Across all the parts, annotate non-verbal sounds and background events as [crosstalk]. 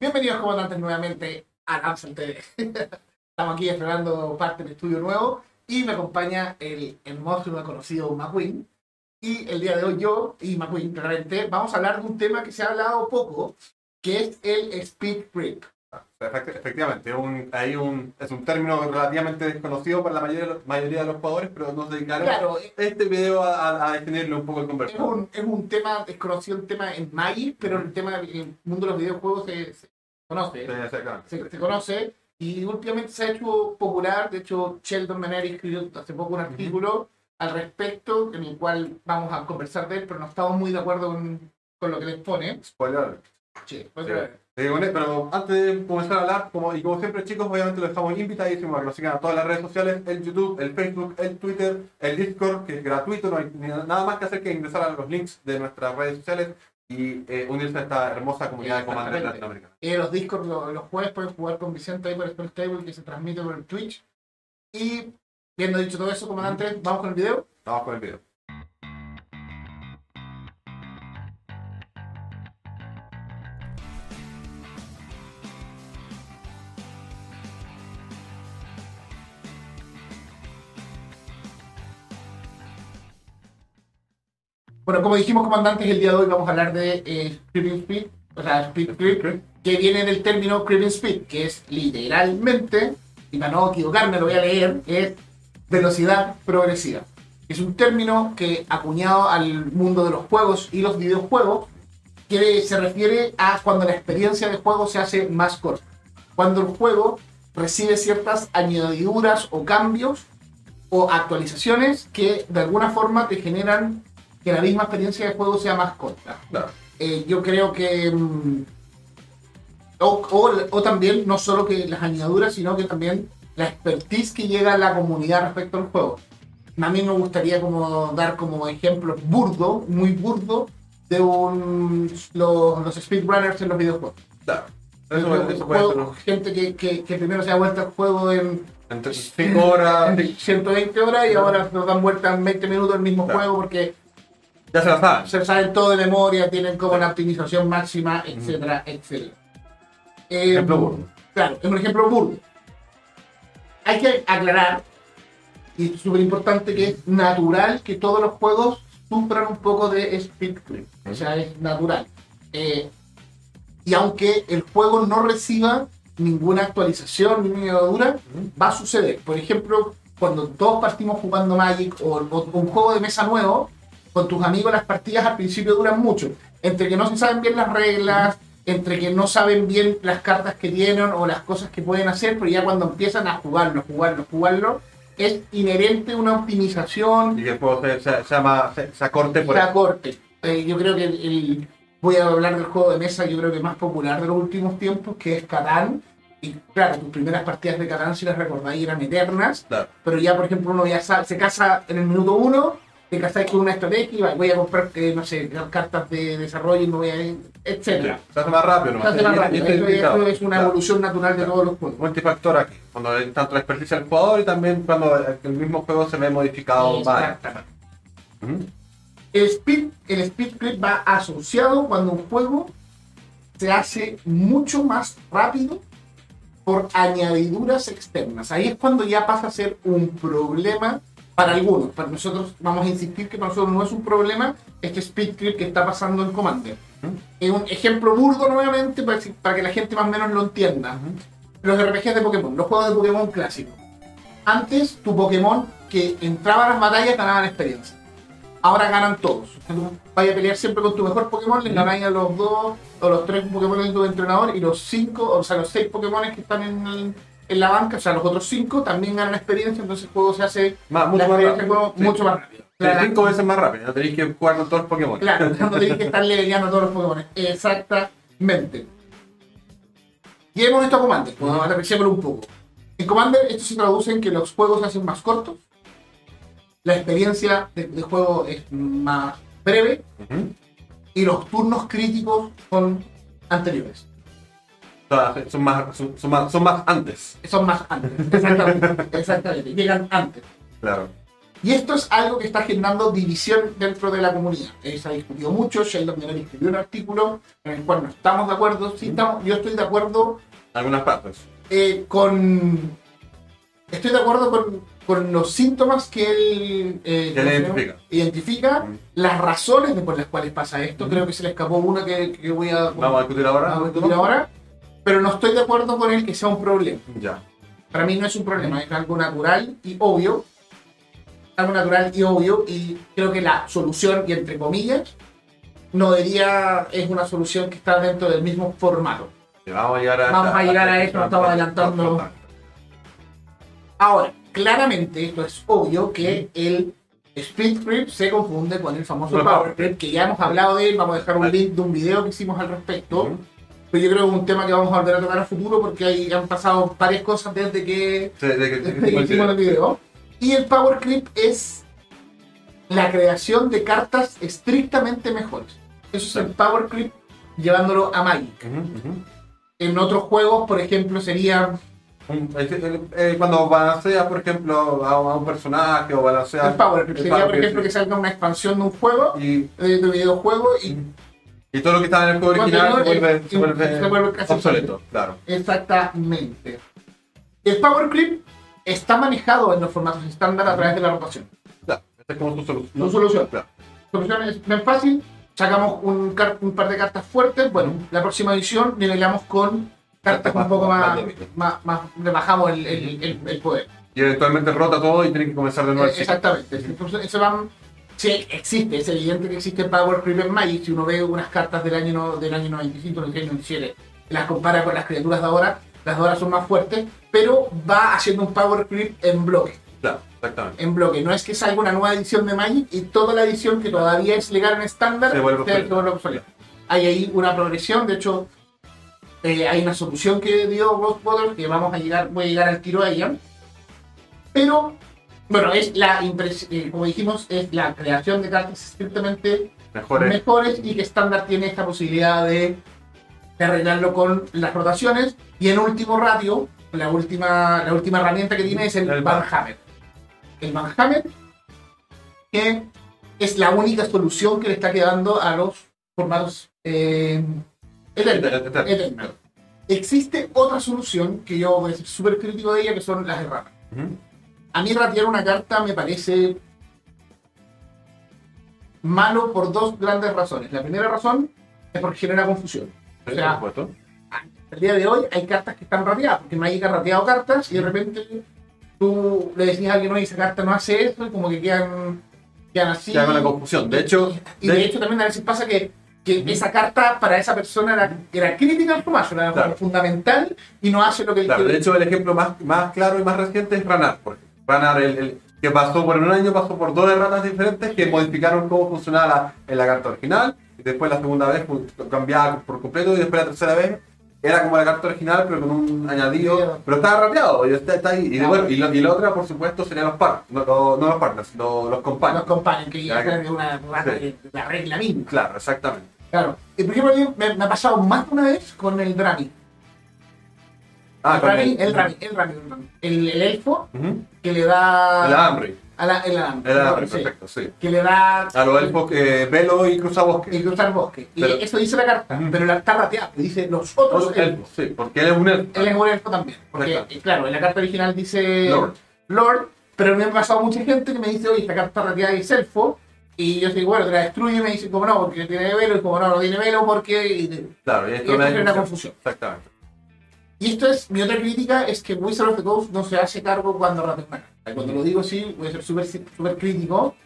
Bienvenidos comandantes nuevamente a Lanzan TV. Estamos aquí explorando parte del estudio nuevo y me acompaña el hermoso y conocido McQueen. Y el día de hoy yo y McQueen claramente vamos a hablar de un tema que se ha hablado poco, que es el speed creep. Efect- Efectivamente, un, hay un, es un término relativamente desconocido para la mayoría, mayoría de los jugadores, pero nos dedicaron Claro, es este video a, a- definirlo un poco el es conversado. un, es un tema desconocido, el tema en Magic, pero el tema en el mundo de los videojuegos se, se conoce. Sí, se, se conoce y últimamente se ha hecho popular. De hecho, Sheldon Maneri escribió hace poco un artículo al respecto, en el cual vamos a conversar de él, pero no estamos muy de acuerdo con, con lo que les pone. Spoiler. Sí, pues, Sí. eh, bueno, pero antes de comenzar a hablar, como, y como siempre chicos, obviamente los dejamos invitadísimos a que nos sigan a todas las redes sociales, el YouTube, el Facebook, el Twitter, el Discord, que es gratuito, no hay nada más que hacer que ingresar a los links de nuestras redes sociales y eh, unirse a esta hermosa comunidad de comandantes latinoamericanos. eh, los Discord los, los jueves pueden jugar con Vicente ahí por Spell Table que se transmite por el Twitch. Y viendo dicho todo eso, comandante, vamos con el video. Vamos con el video. Bueno, como dijimos, comandantes, el día de hoy vamos a hablar de eh, Creeping Speed, o sea, Creep, que viene del término Creeping Speed, que es literalmente, y para no equivocarme lo voy a leer, es velocidad progresiva. Es un término que acuñado al mundo de los juegos y los videojuegos, que se refiere a cuando la experiencia de juego se hace más corta. Cuando el juego recibe ciertas añadiduras o cambios o actualizaciones que de alguna forma te generan que la misma experiencia de juego sea más corta. Claro. Eh, yo creo que. mm, o, o- o también, no solo que las añadiduras, sino que también la expertise que llega a la comunidad respecto al juego. A mí me gustaría como dar como ejemplo burdo, muy burdo, de un, los, los speedrunners en los videojuegos. Claro. Eso, Eso, eso puede ser juego- gente que, que, que primero se da vuelta al juego en entre 5 horas, en 120 horas y ahora nos dan vuelta en 20 minutos el mismo Claro. juego porque ya se la saben. se saben todo de memoria, tienen como la optimización máxima, etcétera, etcétera. Eh, Ejemplo burdo. Claro, es un ejemplo burdo. Hay que aclarar, y es súper importante, que es natural que todos los juegos sufran un poco de speed creep. O sea, es natural. Eh, y aunque el juego no reciba ninguna actualización ni añadidura, va a suceder. Por ejemplo, cuando todos partimos jugando Magic o, o un juego de mesa nuevo, con tus amigos las partidas al principio duran mucho. Entre que no se saben bien las reglas, entre que no saben bien las cartas que tienen o las cosas que pueden hacer, pero ya cuando empiezan a jugarlo, jugarlo, jugarlo, es inherente una optimización Y juego se, se, se llama, se, se acorte por la eso. corte. Eh, yo creo que el, el- voy a hablar del juego de mesa, yo creo que más popular de los últimos tiempos, que es Catán. Y claro, tus primeras partidas de Catán, si las recordáis, eran eternas. Claro. Pero ya, por ejemplo, uno ya se casa en el minuto uno, te casáis con una estrategia y voy a comprar, eh, no sé, cartas de desarrollo y me voy a... etcétera. Se hace más rápido, ¿no? Se hace más rápido. esto es una Claro. evolución natural de Claro. todos los juegos. multifactor aquí, cuando hay tanto la experticia del jugador y también cuando el mismo juego se ve modificado. más. El speed, el speed clip va asociado cuando un juego se hace mucho más rápido por añadiduras externas. Ahí es cuando ya pasa a ser un problema para algunos. Para nosotros vamos a insistir que para nosotros no es un problema este speed clip que está pasando en Commander. Es un ejemplo burdo nuevamente para, para que la gente más o menos lo entienda. Los RPGs de Pokémon, los juegos de Pokémon clásicos. Antes, tu Pokémon que entraba a las batallas ganaban experiencia. Ahora ganan todos. Vaya a pelear siempre con tu mejor Pokémon, le ganáis a los dos o los tres Pokémon de tu entrenador y los cinco, o sea, los seis Pokémon que están en, el- en la banca, o sea, los otros cinco también ganan experiencia, entonces el juego se hace Más, mucho más rápido. juego Sí. mucho más rápido. Sí, Claro. cinco veces más rápido, no tenéis que jugar con todos los Pokémon. Claro, [laughs] no tenéis que estar leveleando todos los Pokémon. Exactamente. Llevemos esto a Commander, pues, vamos a repensarlo un poco. En Commander esto se traduce en que los juegos se hacen más cortos, la experiencia de, de juego es más breve y los turnos críticos son anteriores. Sea, son, más, son, son más, son más antes. Son más antes. Exactamente. [laughs] exactamente. Llegan antes. Claro. Y esto es algo que está generando división dentro de la comunidad. Eh, se ha discutido mucho, Sheldon Miller escribió un artículo en el cual no estamos de acuerdo. Sí estamos, yo estoy de acuerdo Algunas partes. eh, con... Estoy de acuerdo con, con los síntomas que él eh, Que identifica. identifica, Mm. las razones de por las cuales pasa esto. Mm. Creo que se le escapó una que, que voy a, Vamos a discutir ahora. a discutir ahora. Pero no estoy de acuerdo con él que sea un problema. Ya. Para mí no es un problema, es algo natural y obvio. Algo natural y obvio. Y creo que la solución, y entre comillas, no debería, es una solución que está dentro del mismo formato. Vamos a llegar a, Vamos a llegar a eso, nos estamos adelantando. Ahora, claramente esto es obvio que el Split Grip se confunde con el famoso el Power Grip, que ya hemos hablado de él, vamos a dejar un link de un video que hicimos al respecto. Pero yo creo que es un tema que vamos a volver a tocar a futuro porque ahí han pasado varias cosas desde que Sí, de que- de que- desde que hicimos el video. Y el Power Clip es la creación de cartas estrictamente mejores. Eso es el Power Clip llevándolo a Magic. Ujú, ujú. En otros juegos, por ejemplo, sería eh, eh, eh, Cuando balanceas, por ejemplo, a, un personaje o balanceas. el Power Clip. Sería, por ejemplo, que salga una expansión de un juego, Y, de, de videojuego, y y todo lo que estaba en el juego original se Contenido, vuelve, eh, se vuelve, se vuelve casi obsoleto. Claro. exactamente. El Power Clip está manejado en los formatos estándar a través de la rotación. claro. Esta es como su solución. Su solución. Claro. solución es bien fácil. Sacamos un, car- un par de cartas fuertes. Bueno, la próxima edición nivelamos con cartas un poco más. más, más- le bajamos el, el- el- poder. Y eventualmente rota todo y tiene que comenzar de nuevo Eh, exactamente. Entonces, eso van. Sí, existe, es evidente que existe Power Creep en Magic. Si uno ve unas cartas del año, no- del año 95, 96, 97, y las compara con las criaturas de ahora, las de ahora son más fuertes, pero va haciendo un Power Creep en bloque. Claro, exactamente. en bloque. No es que salga una nueva edición de Magic y toda la edición que todavía es legal en estándar Se vuelve obsoleta. Hay ahí una progresión, de hecho, eh, hay una solución que dio Ghostbother que vamos a llegar, voy a llegar al tiro a ella. Pero, bueno, es la eh, como dijimos, es la creación de cartas estrictamente Mejor es. mejores y que estándar tiene esta posibilidad de, de arreglarlo con las rotaciones. Y en último ratio, la última, la última herramienta que tiene es el, El Van Van. Hammer. El Van Hammer, que es la única solución que le está quedando a los formatos eh. Existe otra solución que yo voy a ser súper crítico de ella, que son las erratas. Ujú. A mí ratear una carta me parece malo por dos grandes razones. La primera razón es porque genera confusión. O sea, por supuesto. El día de hoy hay cartas que están rateadas, porque Magic ha rateado cartas y de repente tú le decías a alguien, oye, esa carta no hace eso, y como que quedan, quedan así. Que haga la confusión. De hecho, Y de de- hecho también a veces pasa que, que esa carta para esa persona era, era crítica al mazo, era Claro. fundamental y no hace lo que él Claro, de hecho, el ejemplo más, más claro y más reciente es Ranar. Porque Ranar, el, el- que pasó por un año, pasó por dos erratas diferentes que modificaron cómo funcionaba la- en la carta original. Y después, la segunda vez, cambiaba por completo. Y después, la tercera vez, era como la carta original, pero con un añadido. Pero estaba rapeado, y está, está ahí. Y, de- bueno, y, la, y la otra, por supuesto, serían los par, no, no, no los partners, los, los Los compañeros. compañeros, que ya Claro. es una rata Sí. de la regla misma. Claro, exactamente. Claro. Y por ejemplo, me, me ha pasado más de una vez con el Drami. Ah, el, Rami, el el Rami, el Rami. El, el elfo que le da. El alambre. A la, el alambre. El alambre, perfecto, sí. Que le da. A los elfos que velo y cruzabosque. Y cruzar bosque. Y eso dice la carta, pero la está rateada. Dice los otros elfos. sí, porque él es un elfo. Él es un elfo también. Porque, Exacto. eh, claro, en la carta original dice. Lord. Lord. Pero me ha pasado mucha gente que me dice, oye, esta carta rateada es elfo. Y yo digo, bueno, te la destruye y me dice, como no, porque tiene velo. Y como no, no tiene velo porque. y- Claro, y Y esto da genera confusión. confusión. Exactamente. Y esto es, mi otra crítica es que Wizard of the Coast no se hace cargo cuando carta. Cuando lo digo así, voy a ser súper súper crítico.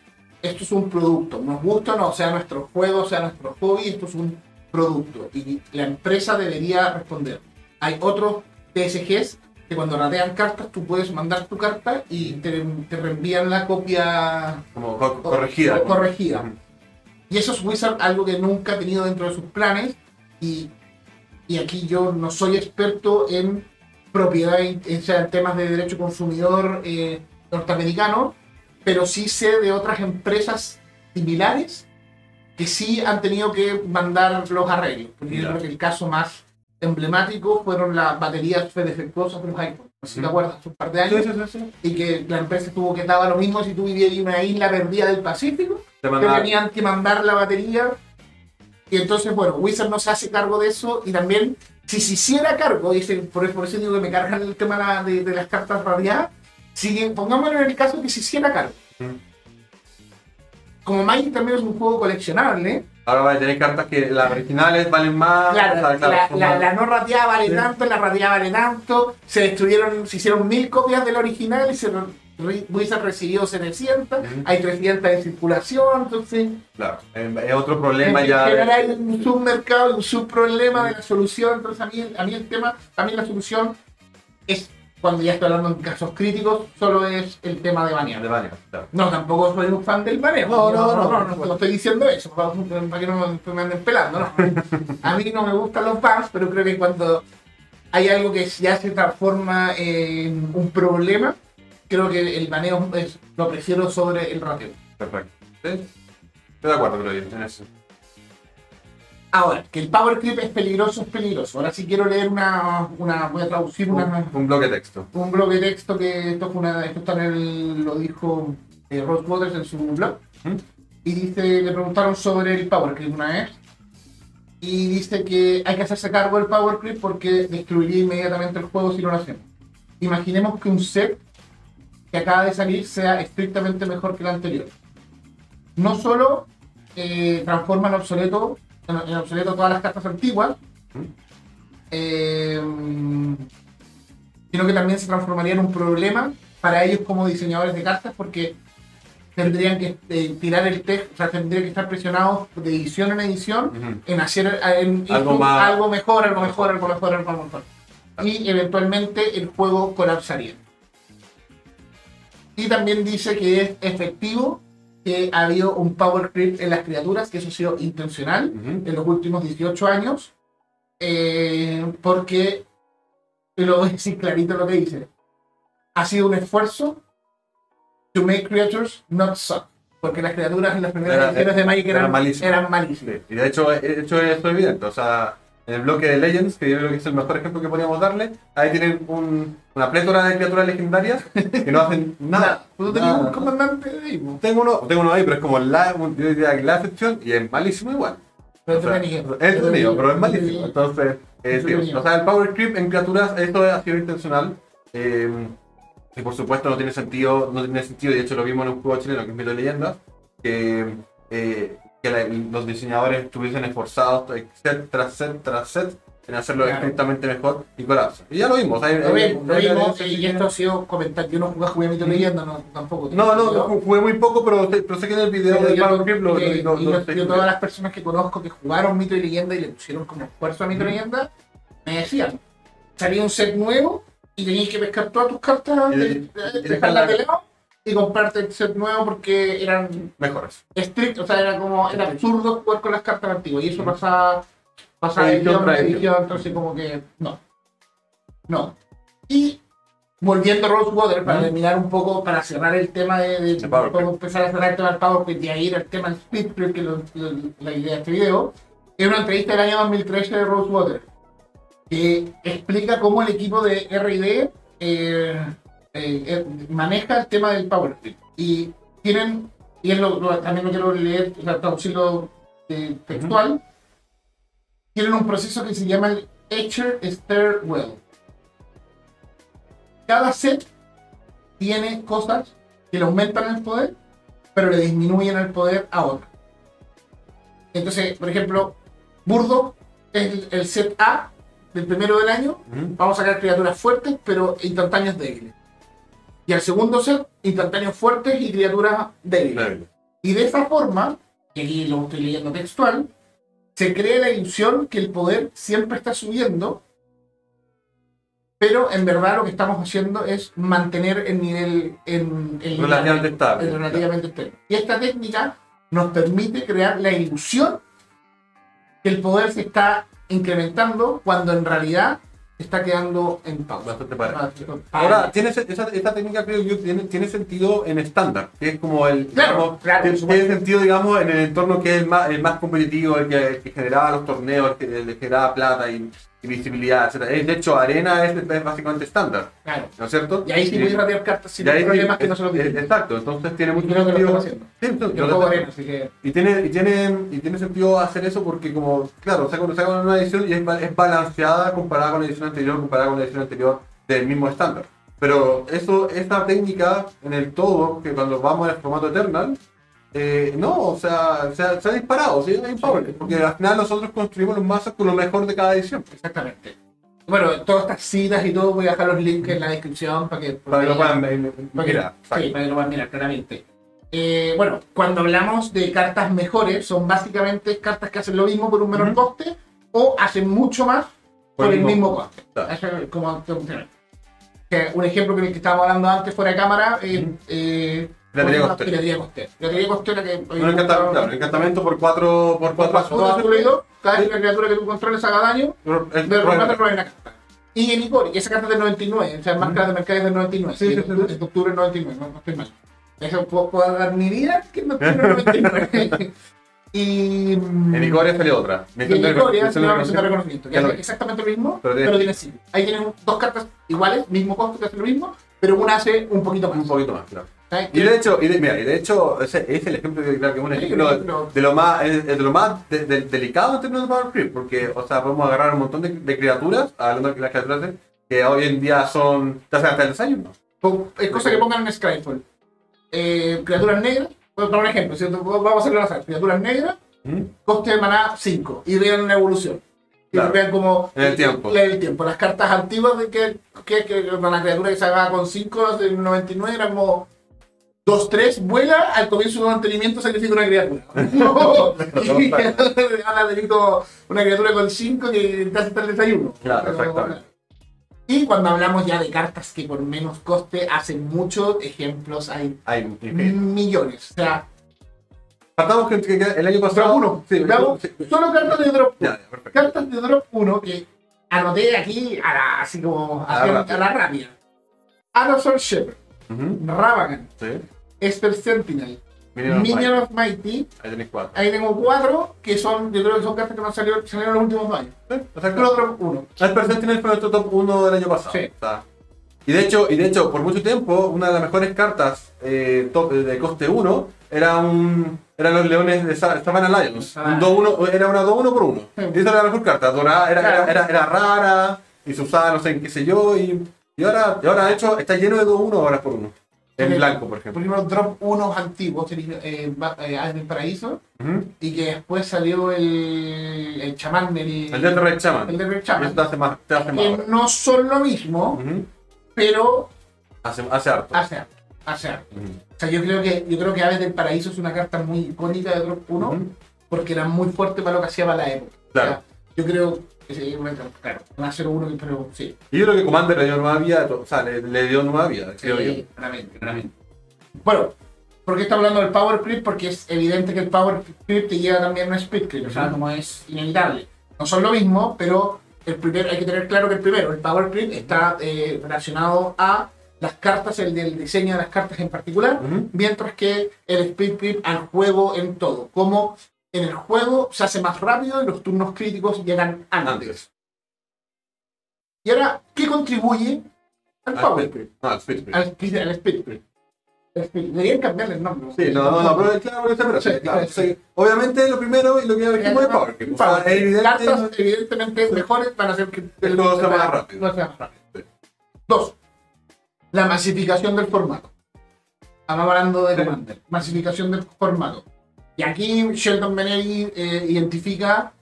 Esto es un producto. Nos gusta o no, sea nuestro juego, sea nuestro hobby, esto es un producto. Y la empresa debería responder. Hay otros TSGs que cuando ratean cartas, tú puedes mandar tu carta y te, te reenvían la copia Como co- corregida. co- corregida. Y eso es Wizard algo que nunca ha tenido dentro de sus planes. Y, y aquí yo no soy experto en propiedad, en, o sea, en temas de derecho consumidor eh, norteamericano, pero sí sé de otras empresas similares que sí han tenido que mandar los arreglos. Porque yo Ya. creo que el caso más emblemático fueron las baterías fe defectuosas de los iPhones. Si te acuerdas, hace un par de años. Sí, sí. Y que la empresa tuvo que daba lo mismo si tú vivías en una isla perdida del Pacífico. Te mandaba- tenían que mandar la batería. Y entonces, bueno, Wizard no se hace cargo de eso. Y también, si se hiciera cargo, y ese- por, por eso digo que me cargan el tema de, la- de- de las cartas radiadas, si, pongámoslo en el caso que se hiciera cargo. Mm. Como Magic también es un juego coleccionable, Ahora vais a tener cartas que las originales valen más. claro, la, no radiada vale Sí. tanto, la radiada vale tanto, se destruyeron, se hicieron mil copias del original y se, Wizard recibió 700, Ujú. hay 300 en circulación, entonces... Claro, es otro problema En ya. general hay un submercado, un subproblema de la solución. Entonces, a mí, a mí el tema, a mí la solución es, cuando ya estoy hablando en casos críticos, solo es el tema de de banear. claro. No, tampoco soy un fan del baneo. No, no, no, no, no, estoy diciendo eso, para, para que no me anden pelando. No. A mí no me gustan los bans, pero creo que cuando hay algo que ya se transforma en un problema, creo que el baneo es, lo prefiero sobre el rateo. Perfecto. ¿Sí? Estoy de acuerdo, creo yo, en eso. Ahora, que el power creep es peligroso, es peligroso. Ahora sí quiero leer una, una voy a traducir una, Un, bloque de texto. un blog de texto que esto, fue una, esto está en el, lo dijo eh, Ross Waters en su blog. ¿Mm? Y dice, le preguntaron sobre el power creep una vez. Y dice que hay que hacerse cargo del power creep porque destruiría inmediatamente el juego si no lo hacemos. Imaginemos que un set que acaba de salir sea estrictamente mejor que el anterior. No solo eh, transforma en obsoleto, en, en obsoleto todas las cartas antiguas, eh, sino que también se transformaría en un problema para ellos como diseñadores de cartas porque tendrían que eh, tirar el texto, o sea, tendrían que estar presionados de edición en edición en hacer en- Algo más- algo mejor, algo mejor, algo mejor, algo mejor. Y eventualmente el juego colapsaría. Y también dice que es efectivo que ha habido un power creep en las criaturas, que eso ha sido intencional Ujú. en los últimos 18 años, eh, porque, y lo voy a decir clarito lo que dice, ha sido un esfuerzo to make creatures not suck, porque las criaturas en las primeras Era- ediciones de Magic eran eran, malísimas. eran malísimas. Sí, Y de hecho, de hecho eso es evidente. O sea, en el bloque de Legends, que yo creo que es el mejor ejemplo que podríamos darle, ahí tienen un- una plétora de criaturas legendarias que no hacen [laughs] nada. ¿Tú tenías Nada. un comandante ahí? po? Tengo uno, tengo uno ahí, pero es como la, yo diría la excepción y es malísimo igual. Pero O sea, es entretenido, pero es malísimo. Entonces, eh, Entretenido. o sea, el power creep en criaturas, esto ha sido intencional. eh, y por supuesto no tiene sentido, no tiene sentido, y de hecho lo vimos en un juego chileno que es Mito de Leyendas, que, eh, que la- los diseñadores estuviesen esforzados set tras set en hacerlo Claro. estrictamente mejor y colapsa. Y ya lo vimos. hay- Lo hay- vimos, lo vimos, y esto ha sido comentario. Yo no jugué, jugué a Mito Leyenda, no, tampoco. No, no, no, jugué muy poco, pero, pero sé que en el video de Power lo, y lo- yo- yo todas las personas que conozco que jugaron Mito y Leyenda y le pusieron como esfuerzo a Mito y Leyenda, me decían, salía un set nuevo y tenías que pescar todas tus cartas, Y- de- y- de- y dejarlas de lado y comprarte el set nuevo porque eran mejores. estrictos, o sea, era como, era absurdo jugar con las cartas antiguas y eso pasaba, pasaba de Edición tras edición. entonces como que no. No. Y volviendo a Rosewater, para Ujú. terminar un poco, para cerrar el tema de, de, cómo empezar a cerrar el tema del PowerPoint y a ir al tema del Speed que es lo- lo- la idea de este video, es una entrevista del año 2013 de Rosewater, que explica cómo el equipo de R&D eh, eh, eh, maneja el tema del Power. Y tienen, y es lo, lo- también lo quiero leer, o sea, traducirlo eh, textual, tienen un proceso que se llama el Etcher Stairwell. Cada set tiene cosas que le aumentan el poder, pero le disminuyen el poder a otras. Entonces, por ejemplo, Burdo es el, el set A del primero del año, vamos a sacar criaturas fuertes, pero instantáneos débiles. Y al segundo set, instantáneos fuertes y criaturas débiles. Débil. Y de esa forma, y aquí lo estoy leyendo textual, se crea la ilusión que el poder siempre está subiendo, pero en verdad lo que estamos haciendo es mantener el nivel en, en Relativamente estable. en relativamente estable. Y esta técnica nos permite crear la ilusión que el poder se está incrementando cuando en realidad está quedando en pausa. Ah, Ahora, tiene, esa, esta técnica creo yo tiene, tiene sentido en estándar, que es como el... Claro, digamos, claro, tiene sentido, digamos, en el entorno que es el más, el más competitivo, el que, el que generaba los torneos, el que, el que generaba plata y, y visibilidad, etc. De hecho, arena es, es básicamente estándar, Claro. ¿no es cierto? Y ahí sí puedes ratiar cartas sin sí, problemas que no se lo piden. Exacto, entonces tiene mucho creo que lo sentido. Sí, sí, Yo lo juego estamos- arena, así que. Y tiene, y, tiene, y tiene sentido hacer eso porque como, claro, sacan, sacan una edición y es balanceada comparada con la edición anterior, comparada con la edición anterior del mismo estándar. Pero eso, esta técnica en el todo, que cuando vamos al formato Eternal, eh, no, o sea, se ha, se ha disparado, ¿sí? Hay power, porque al final nosotros construimos los mazos con lo mejor de cada edición. Exactamente. Bueno, todas estas citas y todo, voy a dejar los links en la descripción para que, Para que lo puedan eh, para que- mirar. sí, para que lo puedan mirar claramente. Eh, bueno, cuando hablamos de cartas mejores, son básicamente cartas que hacen lo mismo por un menor coste o hacen mucho más por, el mismo coste. Claro. Eso es como un ejemplo que, que estábamos hablando antes fuera de cámara, eh, eh, Piratería costera. Piratería costera. Piratería costera que... Un encantamiento, claro, un encantamiento por cuatro, por cuatro azules. azules y dos, cada vez que la criatura que tú controles haga daño, Es- de es- remate roba una carta. Y en Icori, esa carta es del 99, o sea, más cara de mercado es del 99. Sí, es de- es octubre del 99, no, no estoy mal. Eso puedo, dar mi vida que es de octubre del 99. [laughs] y. mm, En Icoria salió otra. en Icoria se llama misión de reconocimiento, que hace vi. exactamente lo mismo, Pero tiene- sí. Ahí tienen dos cartas iguales, mismo costo que hacen lo mismo, pero una hace un poquito más. Un poquito más, claro. Y de hecho, y de, mira, y de hecho ese es el ejemplo de, claro, que es un ejemplo de lo más, es- es de lo más de- de- delicado en términos de Power Creep, porque, o sea, podemos agarrar un montón de, criaturas, hablando de las criaturas que hoy en día son, te hacen hasta el desayuno. Pon- Es cosa que pongan en Skyfall. Eh, criaturas negras, voy a poner un ejemplo, ¿cierto? vamos a hacerlo al azar. Criaturas negras, coste de maná 5 y vean una evolución. Y Claro. vean como En el tiempo. en el tiempo. Las cartas antiguas de que, que, que una criatura que se haga con 5 del 99 era como 2-3, vuela, al comienzo de un mantenimiento sacrifica una criatura. [laughs] y ahora tenés como una criatura con 5 que te hace hasta el desayuno. Claro, exactamente. Y cuando hablamos ya de cartas que por menos coste hacen muchos ejemplos, hay Hay millones. O sea, Partamos que, que- el año pasado. drop 1. Sí, sí. Solo cartas de drop Ya, 1. ya, perfecto. Cartas de drop 1 que anoté aquí a la, así como A a la rápida. Anosor Shepherd, Ujú, Ravagan, Sí. Esper Sentinel, Minion of Minion Might. of Mighty. Ahí tenéis cuatro. Ahí tengo cuatro que son, yo creo que son cartas que no salieron, salieron en los últimos años. Sí, exacto. Solo drop 1. El Percentinel fue nuestro top 1 del año pasado. Sí. O sea, y, de hecho, y de hecho, por mucho tiempo, una de las mejores cartas eh, top, eh, de coste 1 era un, eran los leones de Sa- Savannah Lions. Ah. Un 2-1 era una 2-1 por 1. Sí. Y esa era la mejor carta. Dorada, era, Claro. era, era, era rara y se usaba no sé qué sé yo. Y, y, ahora, y ahora, de hecho, está lleno de 2-1 ahora por 1. En blanco, por ejemplo. Primero drop 1 antiguos, eh, ba- eh, del Paraíso, y que después salió el, el chamán del El Death Red Shaman. el de Red Eso Shaman, te hace más. Te hace más que no son lo mismo, pero Hace, hace harto. hace harto, hace harto. O sea, yo creo que yo creo que Aves del Paraíso es una carta muy icónica de Drop 1 Ujú. porque era muy fuerte para lo que hacía para la época. Claro. O sea, yo creo que sí, bueno, claro, una 0-1, pero sí. Y yo creo que Commander le dio nueva vida, o sea, le, le dio nueva vida, creo yo. Claramente, claramente. Bueno, ¿por qué está hablando del Power Creep? Porque es evidente que el Power Creep te lleva también a un Speed Creep, o sea, como es inevitable. No son lo mismo, pero el primero, hay que tener claro que el primero, el Power Creep, está eh, relacionado a las cartas, el del diseño de las cartas en particular, mientras que el Speed Creep al juego en todo. Como en el juego se hace más rápido y los turnos críticos llegan antes. Y ahora, ¿qué contribuye al Power? No, al Speed. Al Speed, al Speed Deberían cambiarle el nombre. Sí, no, no, no, pero claro, pero pero- Sí, claro, sí. Obviamente lo primero y lo que dijimos es Power evidente. Cartas evidentemente mejores van a hacer que El juego sea más rápido. no sea más rápido. Dos, la masificación del formato. Estamos hablando de. Commander. Masificación del formato. Y aquí Sheldon Benelli eh, identifica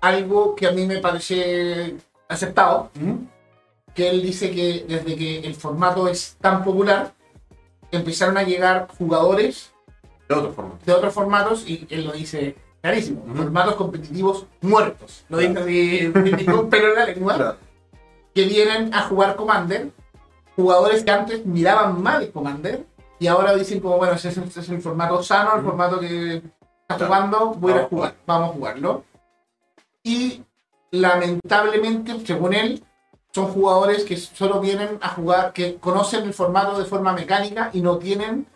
algo que a mí me parece aceptado, Ujú. que él dice que desde que el formato es tan popular, empezaron a llegar jugadores De otra forma. de otros formatos y él lo dice clarísimo, formatos competitivos muertos. Lo Claro. dice ningún pelo en la lengua, Claro. que vienen a jugar Commander, jugadores que antes miraban mal Commander y ahora dicen como, bueno, ese es, ese es el formato sano, el Ujú. formato que está jugando, voy a jugar, vamos a jugarlo. Y lamentablemente, según él, son jugadores que solo vienen a jugar, que conocen el formato de forma mecánica y no tienen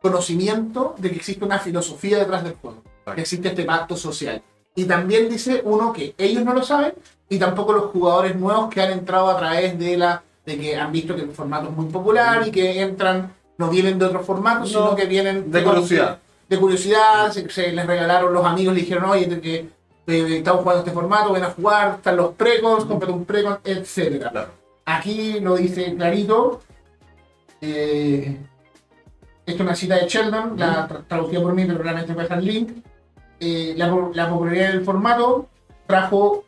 conocimiento de que existe una filosofía detrás del juego, que existe este pacto social. Y también dice uno que ellos no lo saben, y tampoco los jugadores nuevos que han entrado a través de la de que han visto que el formato es muy popular y que entran, no vienen de otros formatos, No, sino que vienen de curiosidad. De curiosidad, se, se les regalaron los amigos, le dijeron, oye, que eh, estamos jugando este formato, ven a jugar, están los precons, cómprate un precon. Claro. Aquí lo dice clarito. Eh, esto es una cita de Sheldon, la tra- traducida por mí, pero realmente voy a dejar el link. Eh, la, po- la popularidad del formato trajo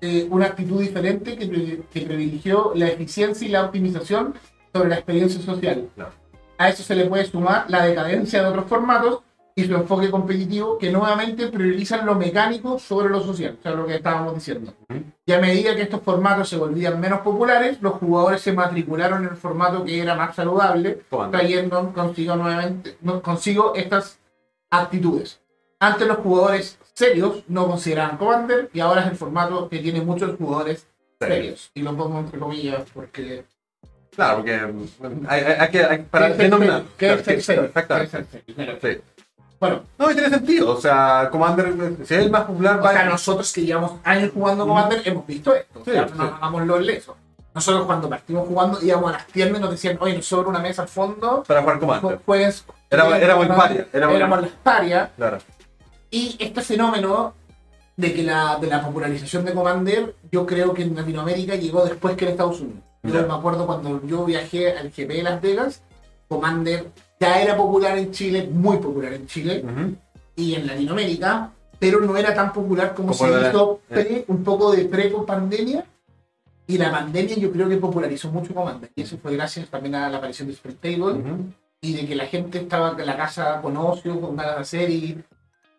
eh, una actitud diferente que, que privilegió la eficiencia y la optimización sobre la experiencia social. Claro. A eso se le puede sumar la decadencia de otros formatos y su enfoque competitivo que nuevamente priorizan lo mecánico sobre lo social, o sea, lo que estábamos diciendo. Y a medida que estos formatos se volvían menos populares, los jugadores se matricularon en el formato que era más saludable, trayendo consigo nuevamente consigo estas actitudes. Antes los jugadores serios no consideraban Commander y ahora es el formato que tiene muchos jugadores serios. Y lo pongo entre comillas porque... Claro, porque mm, hay, hay- hay que hay, para ¿Qué es ser denominar. Claro, serio? Sí. Bueno, No, y tiene sentido. O sea, Commander, si es el más popular, o sea, nosotros que llevamos años jugando Commander hemos visto esto. Sí, o sea, sí. no hagámoslo en leso. Nosotros cuando partimos jugando íbamos a las tiendas y nos decían, oye, nos sobra una mesa al fondo, para jugar ju- Commander. juegues... Era- éramos paria, éramos- Éramos las parias. Claro. Y este fenómeno de que la, de la popularización de Commander, yo creo que en Latinoamérica llegó después que en Estados Unidos. Yo me acuerdo cuando yo viajé al GP de Las Vegas, Commander ya era popular en Chile, muy popular en Chile y en Latinoamérica, pero no era tan popular como, Como se hizo eh. pre- un poco de pre con pandemia. Y la pandemia yo creo que popularizó mucho Commander. Y eso fue gracias también a la aparición de Sprint Table Ujú. y de que la gente estaba en la casa con ocio, con ganas de hacer y.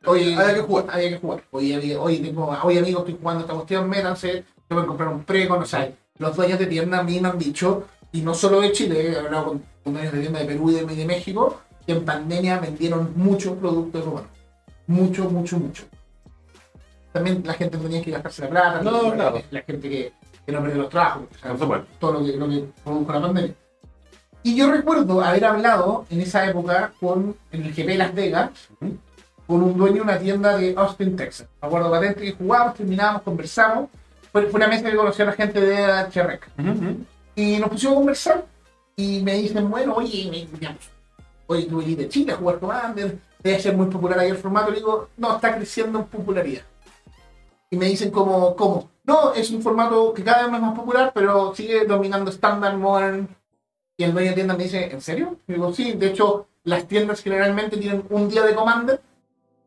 Oye, Había que jugar. Había que jugar. Había- oye, tengo, oye amigo, estoy jugando esta cuestión, métanse, yo voy a comprar un precon, o sea, los dueños de tienda a mí me han dicho, y no solo de Chile, he hablado con, con dueños de tienda de Perú y de, de México, que en pandemia vendieron muchos productos Commander. Mucho, mucho, mucho. También la gente tenía que gastarse la plata, No, la, claro. la gente que, que no perdió los trabajos, o sea, supuesto. todo lo que, lo que produjo la pandemia. Y yo recuerdo haber hablado en esa época con, en el GP Las Vegas, con un dueño de una tienda de Austin, Texas. Me acuerdo patente que jugábamos, terminábamos, conversamos. Fue, fue una mesa que conocí a la gente de HREC. Ujú, ujú. Y nos pusimos a conversar y me dicen, bueno, oye, me, digamos, oye, tú venís de Chile a jugar Commander, debe ser muy popular ahí el formato. Le digo, no, está creciendo en popularidad. Y me dicen como, ¿cómo? No, es un formato que cada vez es más popular, pero sigue dominando Standard, Modern. Y el dueño de tienda me dice, ¿en serio? Y digo, sí, de hecho, las tiendas generalmente tienen un día de Commander,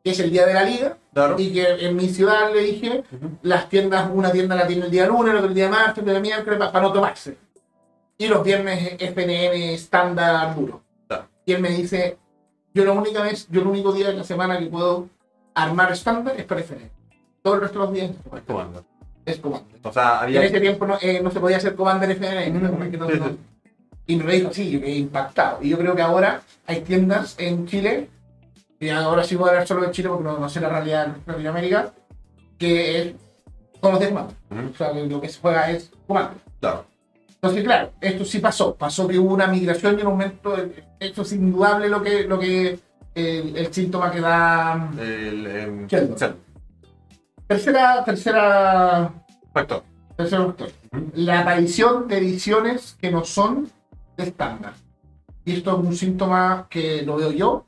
que es el día de la liga, Claro. y que en mi ciudad le dije, Ujú. las tiendas, una tienda la tiene el día lunes, la otra el día martes, el día miércoles, pa- para no tomarse. Y los viernes FNM estándar duro. Claro. Y él me dice, yo la única vez, yo el único día de la semana que puedo armar estándar es para FNM. Todo el resto de los días Es Commander. es. O sea, había. en ese tiempo no, eh, no se podía hacer Commander FNM. Ujú, porque no- sí, no- sí. Y me dijo quedé impactado. Y yo creo que ahora hay tiendas en Chile, y ahora sí voy a hablar solo de Chile porque no, no sé la realidad de Latinoamérica, que es con los de Commander. Ujú. O sea, que lo que se juega es Commander. Claro. Entonces, claro, esto sí pasó. Pasó que hubo una migración y un aumento. Esto es indudable lo que, lo que el, el síntoma que da. El. em. Sheldon. Tercera, tercera, Factor. tercer factor. Ujú. La aparición de ediciones que no son de estándar. Y esto es un síntoma que lo veo yo.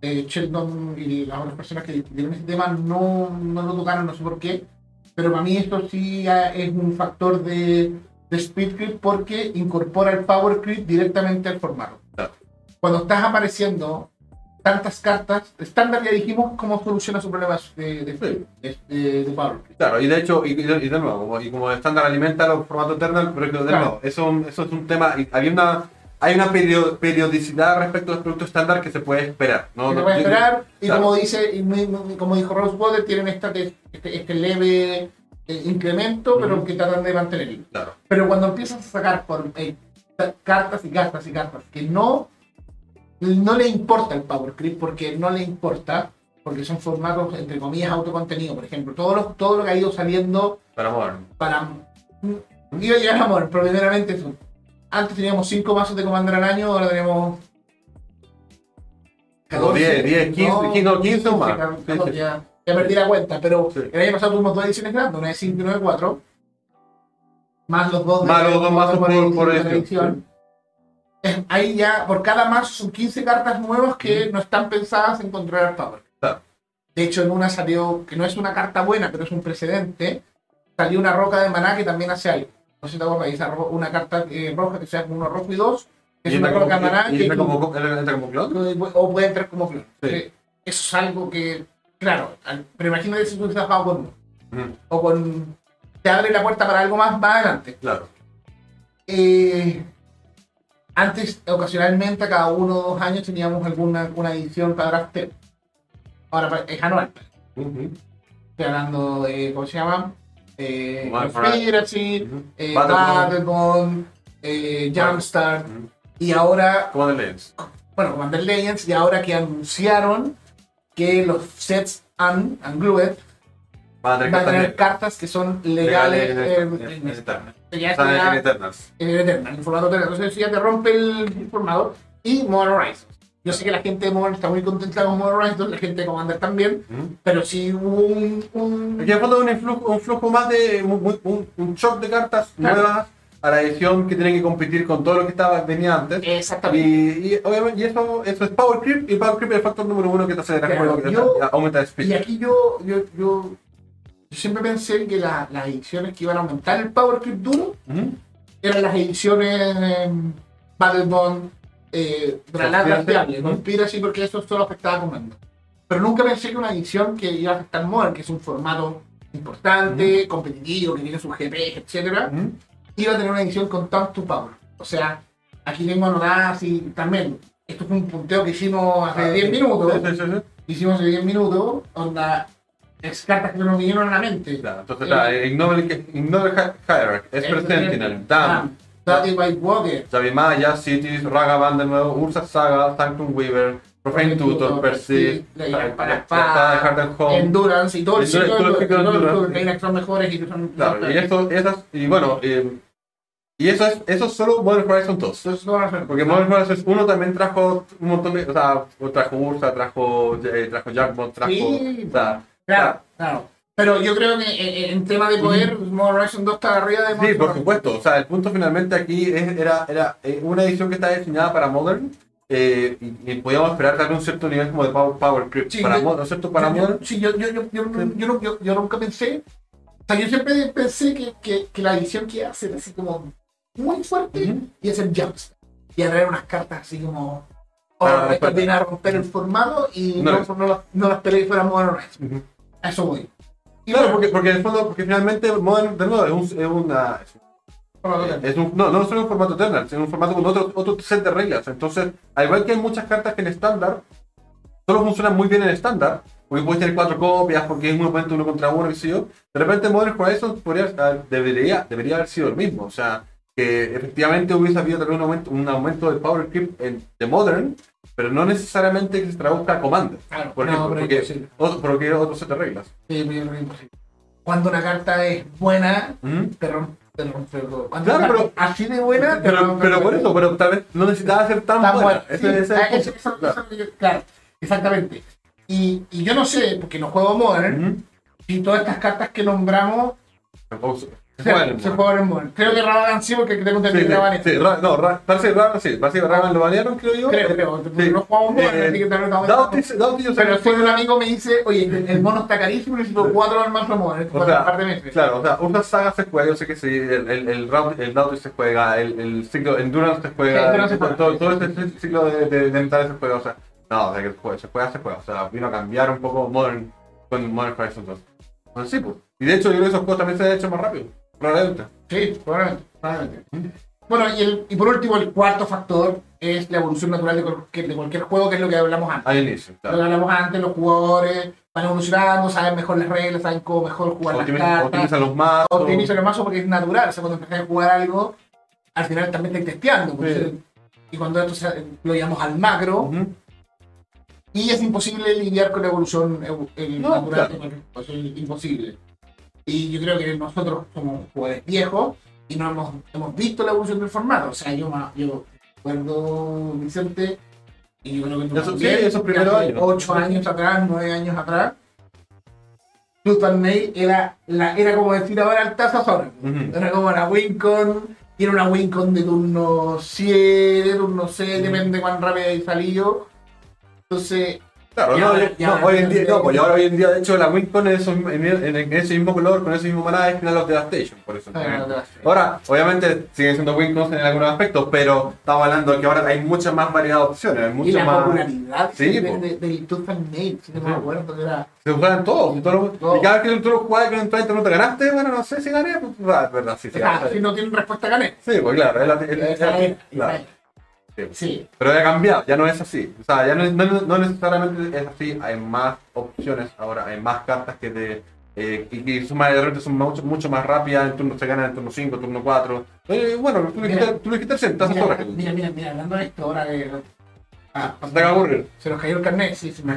Eh, Sheldon y las otras personas que discutieron este tema no, no lo tocaron, no sé por qué. Pero para mí esto sí ah, es un factor de, de speed creep porque incorpora el power creep directamente al formato. Claro. Cuando estás apareciendo tantas cartas, estándar ya dijimos cómo soluciona su problema de, de, Sí. de- de- power creep. Claro, y de hecho, y, y de, y de nuevo, como, y como estándar alimenta los formatos Eternal, pero que de Claro. nuevo, eso, eso es un tema, había una, hay una perio- periodicidad respecto a los productos estándar que se puede esperar. ¿no? se No- puede yo- esperar y claro. como dice y como dijo Rosewater tienen esta, este, este leve eh, incremento pero que tratan de mantenerlo Claro, pero cuando empiezas a sacar por, eh, ta- cartas y cartas y cartas que no no le importa el power creep porque no le importa porque son formatos entre comillas autocontenido por ejemplo todo lo, todo lo que ha ido saliendo para Modern. para iba a llegar a amor pero primeramente eso. Antes teníamos 5 mazos de Commander al año ahora tenemos Como 10, 10, 15, no, 15 o más. 14, Sí, sí. Ya, ya perdí la cuenta, pero Sí. el año pasado tuvimos dos ediciones grandes, una de 5 y una de 4, más los dos Más los dos mazos por- edición, por de edición, edición. Es- Ahí ya, por cada mazo son 15 cartas nuevas que no están pensadas en controlar Power. Claro. De hecho, en una salió, que no es una carta buena, pero es un precedente, salió una roca de maná que también hace algo. No sé si te acuerdas, esa una carta eh, roja que sea uno rojo y dos, que es Y una como- maná y tú- como, entra como clon. o puede entrar como flor. Sí. Eso es algo que, claro, pero imagínate si tú hubieses jugado con uno, Ujú, o con... Te abre la puerta para algo más más adelante. Claro. Eh, antes, ocasionalmente, cada uno o dos años teníamos alguna una edición para Drafter. Ahora pa- es anual. Estoy hablando de, ¿cómo se llama? Eh, Conspiracy, ujú. eh, Battleborn. Eh, Jumpstart, Ujú. y ahora, Commander Legends. bueno, Commander Legends, y ahora que anunciaron que los sets un, Unglued Van a tener van a cartas tener negras. cartas que son legales, Legales en- en- en Eternal. ya está- en Eternals. en el Eternal, en formato Eternal. Entonces ya te rompe el formato. Y Modern Horizons. Yo sé que la gente de Modern está muy contenta con Modern Horizons, la gente de Commander también, Ujú. pero sí hubo un... un- Aquí un influjo, un flujo más de un, un- un, un shock de cartas Claro. nuevas a la edición que tiene que competir con todo lo que estaba venía antes. Y, Exactamente. y obviamente y eso, eso es Power Creep y Power Creep es el factor número uno que te el Claro, que te yo- aumenta el Y speed. aquí yo, yo, yo, yo siempre pensé que la- las ediciones que iban a aumentar el Power Creep duro eran las ediciones eh, Battlebond, eh, Granada Conspiracy. Porque eso solo afectaba a Commander. Pero nunca pensé que una edición que iba a afectar Modern, que es un formato importante, competitivo, que tiene sus GP, etcétera, Ujú. iba a tener una edición con Tanto Power. O sea, aquí tengo anotadas y también, esto fue un punteo que hicimos hace 10 minutos, Sí, sí, sí, hicimos hace 10 minutos, onda, es cartas que nos vinieron a la mente. Claro, entonces está Ignore, Ignore Hierarchy, Esper Sentinel, Dam, Daddy White Walker, Zavimaya, Cities, Ragavan de nuevo, Ursa Saga, Sanctum Weaver, Profane Tutor, de Harden Home. Endurance y todo el Gainax son mejores y son Claro, y eso, esas, y bueno, eh, y eso es, eso es solo Modern Horizon 2. Entonces, no van a hacer- Porque Modern Horizon 1 también trajo un montón de, o sea, trajo Ursa, trajo, eh, trajo Jackbot, trajo, Claro, claro. Pero yo creo que eh, en tema de poder, Modern Horizon 2 está arriba de Sí, Modern por Horizon. supuesto. O sea, el punto finalmente aquí es- era, era eh, una edición que está diseñada para Modern eh, y, y podíamos esperar darle un cierto nivel como de Power, power Creep Sí, para yo- Modern, ¿no es cierto? Para Yo- Modern. Sí, yo, yo, yo, yo, yo, yo no- yo- yo nunca pensé. O sea, yo siempre pensé que, que, que la edición que ser así como muy fuerte Ujú. y hacer jumps. Y a traer unas cartas así como. Oh, Para esto romper. viene a romper el formato y No no, no, las- no las fuera Modern Horizon. Ujú. A eso voy. Claro, porque, porque en el fondo, porque finalmente Modern, de nuevo, es, un, es una... Es un, no, no solo un formato Eternal, es un formato con otro, otro set de reglas. Entonces, al igual que hay muchas cartas que en estándar, solo funcionan muy bien en estándar, porque puedes tener cuatro copias, porque es un oponente uno contra uno, qué sé yo. De repente Modern Horizon podría, ah, debería, debería haber sido el mismo. O sea, que efectivamente hubiese habido también un aumento, un aumento de Power Creep en, de Modern, pero no necesariamente que se traduzca a Commander. Claro, Por no, ejemplo, pero porque, imposible. otro, porque otro set de reglas. Sí, pero imposible. Cuando una carta es buena, Ujú. te rompe, te rompe el juego. Cuando Claro, pero- así de buena, te Pero, rompe pero por eso, pero tal vez no necesitaba ser tan, Tan buena. Sí, ese es ah, punto. eso- eso- Claro. eso- claro, exactamente. Y, y yo no sé, porque no juego Modern, Ujú. si todas estas cartas que nombramos se- juegan en Modern. Creo que Ravagan sí, porque tengo entendido que Ravagan sí, no, parece que Ra- sí, parece que Ragan lo banearon, creo yo. Creo, creo. No jugamos Modern, Eh, así que vez estamos- Pero si un amigo me dice, oye, el, mono está carísimo, necesito cuatro armas de. Esto O sea. Claro, o sea, Ursa Saga se juega, yo sé que sí, el, el, el, se juega, el, el ciclo Endurance se juega, todo, juega. este ciclo de, de, mentales se juega, o sea, no, o sea, que se juega, se juega, se juega, o sea, vino a cambiar un poco Modern con Modern Horizon 2. Entonces sí, pues. Y de hecho, yo creo que esos juegos también se han hecho más rápido, probablemente. Sí, probablemente. probablemente. Bueno, y, el, y por último, el cuarto factor es la evolución natural de cualquier, de cualquier juego, que es lo que hablamos antes. Al inicio, Lo claro. que hablamos antes, los jugadores van evolucionando, saben mejor las reglas, saben cómo mejor jugar las Optimiza- cartas, Optimizan los mazos. optimizan el mazo porque es natural. O sea, cuando empezás a jugar algo, al final también estás testeando. pues, Sí. Y cuando esto se- lo llamamos al macro, y es imposible lidiar con la evolución evo- el No, natural claro. es imposible. Y yo creo que nosotros somos jugadores viejos y no hemos, hemos visto la evolución del formato. O sea, yo, yo recuerdo, Vicente, y yo creo que tú Eso- también, sí, esos que primeros años. Ocho años atrás, nueve años atrás. And Nail era, la, era como decir ahora el Taza Zona. Ujú. Era como la Wincon, y era una Wincon de turno 7, turno 6, depende cuán rápido hay salido. Entonces, Claro, Y no, ahora- y hoy en día, no pues y ahora hoy en día, de hecho, la Wincon en, esos- en, en- en ese mismo color, con ese mismo maná, es los Devastation, por eso. Ah. Ahora, obviamente, siguen siendo Wincons en algunos aspectos, pero estamos hablando de que ahora hay mucha más variedad de opciones, hay y mucho la más... popularidad Sí, de- de- del Tooth and Nail, si no me acuerdo que era. Se juegan todos, y, todos y cada vez que tú lo jugabas con un 30 no te ganaste, bueno, no sé si gané, pues, ah, es verdad, sí, sí. Gané. si no tienen respuesta gané. Sí, pues claro, es la- es- es-. Era. Sí. Pero ha cambiado, ya no es así. O sea, ya no, no, no necesariamente es así, hay más opciones ahora, hay más cartas que te. Eh, y de repente son mucho, mucho más rápidas, en turno se gana en turno 5, turno 4. Eh, bueno, tú le quitas, 100, estás Mira, mira, mira, mira, hablando de esto, ahora que. Ah, Se. Se nos cayó el carnet, sí, se me.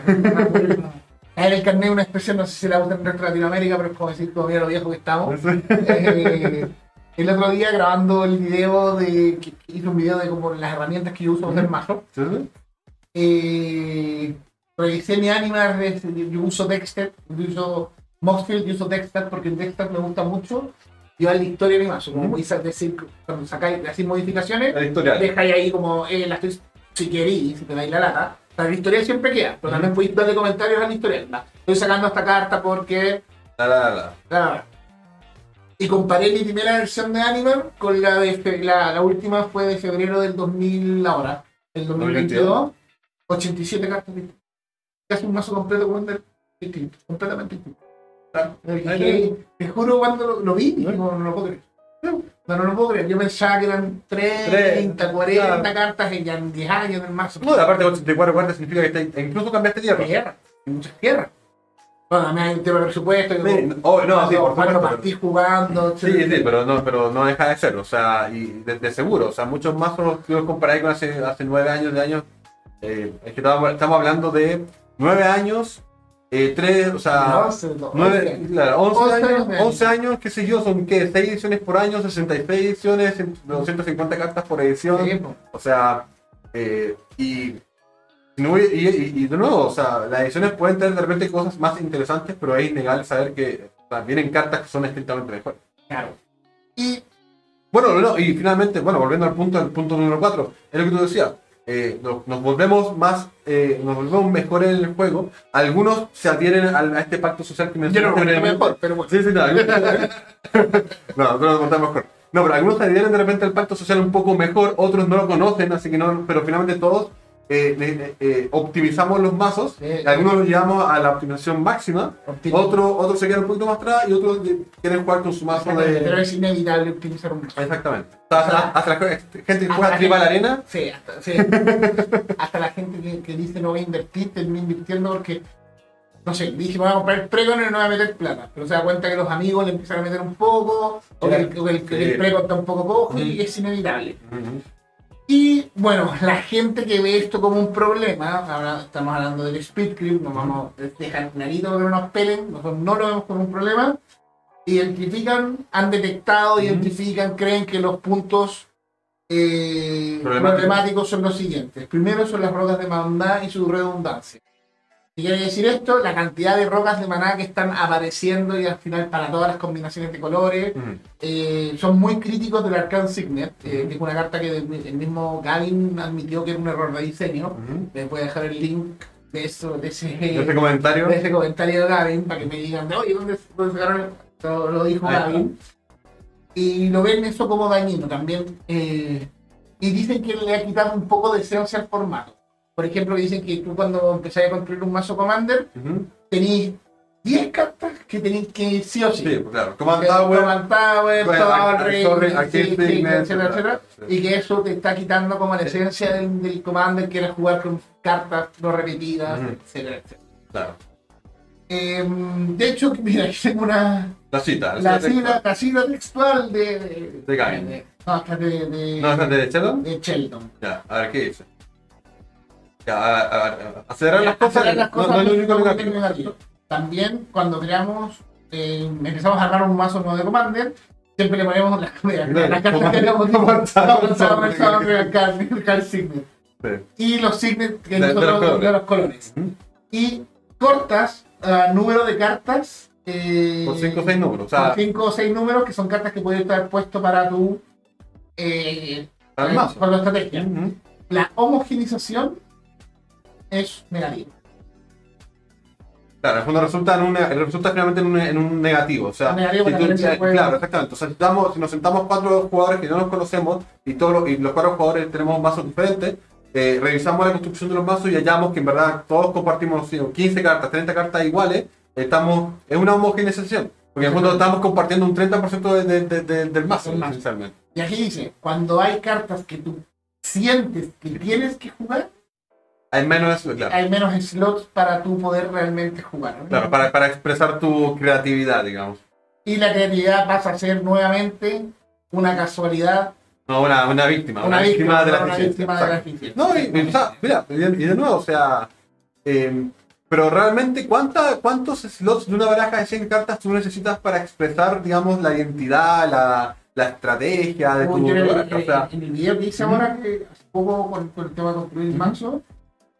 Caer el carnet es una expresión, no sé si la usan en el resto de Latinoamérica, pero es como decir como mira lo viejo que estamos. [laughs] Eh, el otro día grabando el video de. que- hice un video de como las herramientas que yo uso para hacer mazo. ¿Sí? sí? Eh, revisé mi anima, yo uso Dexter, yo uso Moxfield, yo uso Dexter porque en Dexter me gusta mucho llevar la historia de mi mazo. Como dice, decir, cuando sacáis, hacéis modificaciones, El historial. dejáis ahí como eh, la estoy, si queréis, si te dais la lata. La historial siempre queda, pero también podéis darle comentarios al historial. ¿no? Estoy sacando esta carta porque. La, la, la. ah. Y comparé mi primera versión de Animal con la de fe- la, la última fue de febrero del 2000 ahora, el 2022. 87 cartas distintas. Casi un mazo completo con Wonder distinto, completamente distinto. Claro. Dije, te juro cuando lo, lo vi, no, no lo puedo creer. No, no lo puedo creer. Yo pensaba que eran 30, Tres, 40 claro. cartas en 10 años en el mazo. No, la parte de 84 cuartos significa que está, incluso cambiaste tierra. tierra, muchas tierras. Bueno, también hay un tema de presupuesto. que Sí, oh, no, sí, por supuesto. partís jugando, Sí, sí, pero no, pero no deja de ser, o sea, y de, de seguro, o sea, muchos mazos que los comparáis con hace, hace nueve años, de años, eh, es que estamos, estamos hablando de nueve años, eh, tres, o sea, No, no, nueve, once. claro, 11, Once años, 11 años, qué sé yo, son que 6 ediciones por año, 66 ediciones, 250 cartas por edición, o sea, eh, y, no y, y- y de nuevo, o sea, las ediciones pueden tener de repente cosas más interesantes, pero es innegable saber que o sea, vienen cartas que son estrictamente mejores. Claro. Y Bueno, no, y finalmente, bueno, volviendo al punto, al punto número 4, es lo que tú decías. eh, nos, nos volvemos más, eh, nos volvemos mejores en el juego. Algunos se adhieren al- a, este pacto social que yo no mencionaste brevemente. mejor, pero bueno. Sí, sí, no, algunos- [laughs] no, no contamos mejor. No, pero algunos se adhieren de repente al pacto social un poco mejor, otros no lo conocen, así que no, pero finalmente todos eh, eh, optimizamos los mazos. Algunos los llevamos a la optimización máxima, Optimo. otros otros se quedan un poquito más atrás y otros quieren jugar con su mazo de... Pero es inevitable optimizar un mazo. Exactamente. Hasta, la, hasta la gente que juega la Tribal gente- Arena. Sí, hasta, sí. [laughs] hasta la gente que, que dice no voy a invertir, termina invirtiendo porque, no sé, dice voy a comprar el precon y no voy a meter plata. Pero se da cuenta que los amigos le empiezan a meter un poco, o que el, el, está un poco cojo y es inevitable. Y bueno, la gente que ve esto como un problema, ahora estamos hablando del speed creep, nos vamos a dejar clarito para que no nos pelen, nosotros no lo vemos como un problema, identifican, han detectado, identifican, creen que los puntos eh, Problemáticos. son los siguientes. Primero son las rocas de maná y su redundancia. ¿Qué quiere decir esto? La cantidad de rocas de maná que están apareciendo y al final para todas las combinaciones de colores. Eh, son muy críticos del Arcane Signet, eh, que es una carta que el mismo Gavin admitió que era un error de diseño. Les voy a dejar el link de eso, de ese, Ese comentario. de ese comentario de Gavin para que me digan, de, oye, ¿dónde, dónde sacaron? Lo, lo dijo. Gavin. Y lo ven eso como dañino también. eh, y dicen que le ha quitado un poco de esencia al formato. Por ejemplo, dicen que tú cuando empezás a construir un mazo Commander, Ujú. tenéis 10 cartas que tenéis que sí o sí. Sí, pues claro. Command Tower. Command Tower, Bueno, Torre, etcétera, etcétera. Y que eso te está quitando como la esencia del, del Commander, que era jugar con cartas no repetidas, Ujú. etcétera, etcétera. Claro. Em, de hecho, [laughs] mira, aquí tengo una. La cita. La cita la sigla textual de. De, De no, esta es de. de, ¿No es de Sheldon? de Sheldon. Ya, a ver qué dice. A, acelerar las cosas. Acelerar las no- cosas no, es lo único no es negativo. negativo. También, cuando creamos, eh, empezamos a armar un mazo nuevo de Commander, siempre le ponemos las, las, las cartas que habíamos dicho. Signet. Y los signets que De- nosotros de los colores. Y cortas ah, número de cartas eh, Por 5 o 6 números. O números que son cartas que pueden estar puessto para tu eh, para tu estrategia. La homogenización es negativa. Claro, en el fondo resulta, en un, resulta finalmente en un, en un negativo. O sea, Negativo si tú- claro, exactamente. O sea, si, estamos- si nos sentamos cuatro jugadores que no nos conocemos y todos los, y los cuatro jugadores tenemos mazos diferentes, eh, revisamos la construcción de los mazos y hallamos que en verdad todos compartimos no sé, 15 cartas, 30 cartas iguales, estamos, es una homogeneización. Porque en el fondo estamos compartiendo un 30% de- de- de- Del mazo. esencialmente. Y aquí dice, cuando hay cartas que tú sientes que tienes que jugar, Hay menos claro. hay menos slots para tú poder realmente jugar. ¿no? Claro, para, para expresar tu creatividad, digamos. Y la creatividad pasa a ser nuevamente una casualidad, No, una, una víctima. una, víctima, de la una víctima de la. No, y, y, o sea, mira, y de, y de nuevo, o sea, eh, pero realmente, ¿cuánta, ¿cuántos slots de una baraja de 100 cartas tú necesitas para expresar, digamos, la identidad, la, la estrategia de tu el- baraja? O sea, en el video que hice ahora, que hace poco con, con el tema de construir el Ujú.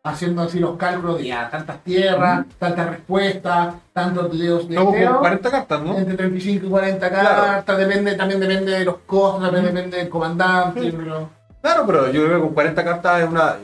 Haciendo así los cálculos de ya, tantas tierras, tantas respuestas, tantos leos de como teo, 40 cartas, ¿no? entre 35 y 40 Claro. cartas, depende, también depende de los costos, también depende del comandante, Sí. pero- Claro, pero yo creo que con 40 cartas es una.